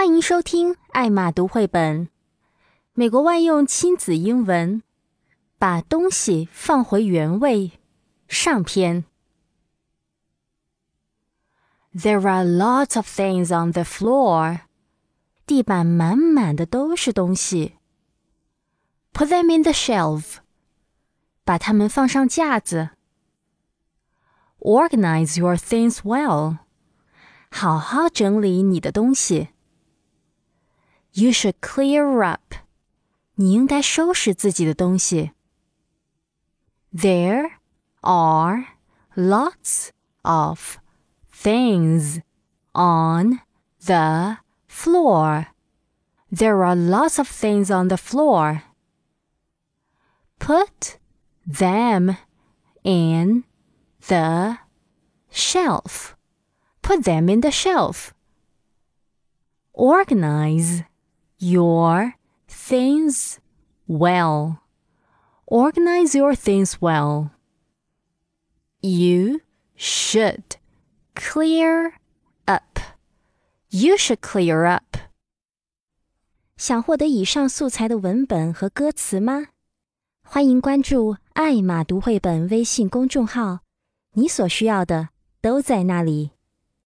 欢迎收听《艾玛读绘本》。美国万用亲子英文，把东西放回原位。上篇。There are lots of things on the floor. 地板满满的都是东西。Put them in the shelf. 把它们放上架子。Organize your things well. 好好整理你的东西。You should clear up. 你应该收拾自己的东西。There are lots of things on the floor. There are lots of things on the floor. Put them in the shelf. Put them in the shelf. Organize your things well. Organize your things well. You should clear up. You should clear up. 想获得以上素材的文本和歌词吗？欢迎关注“艾玛读绘本”微信公众号，你所需要的都在那里。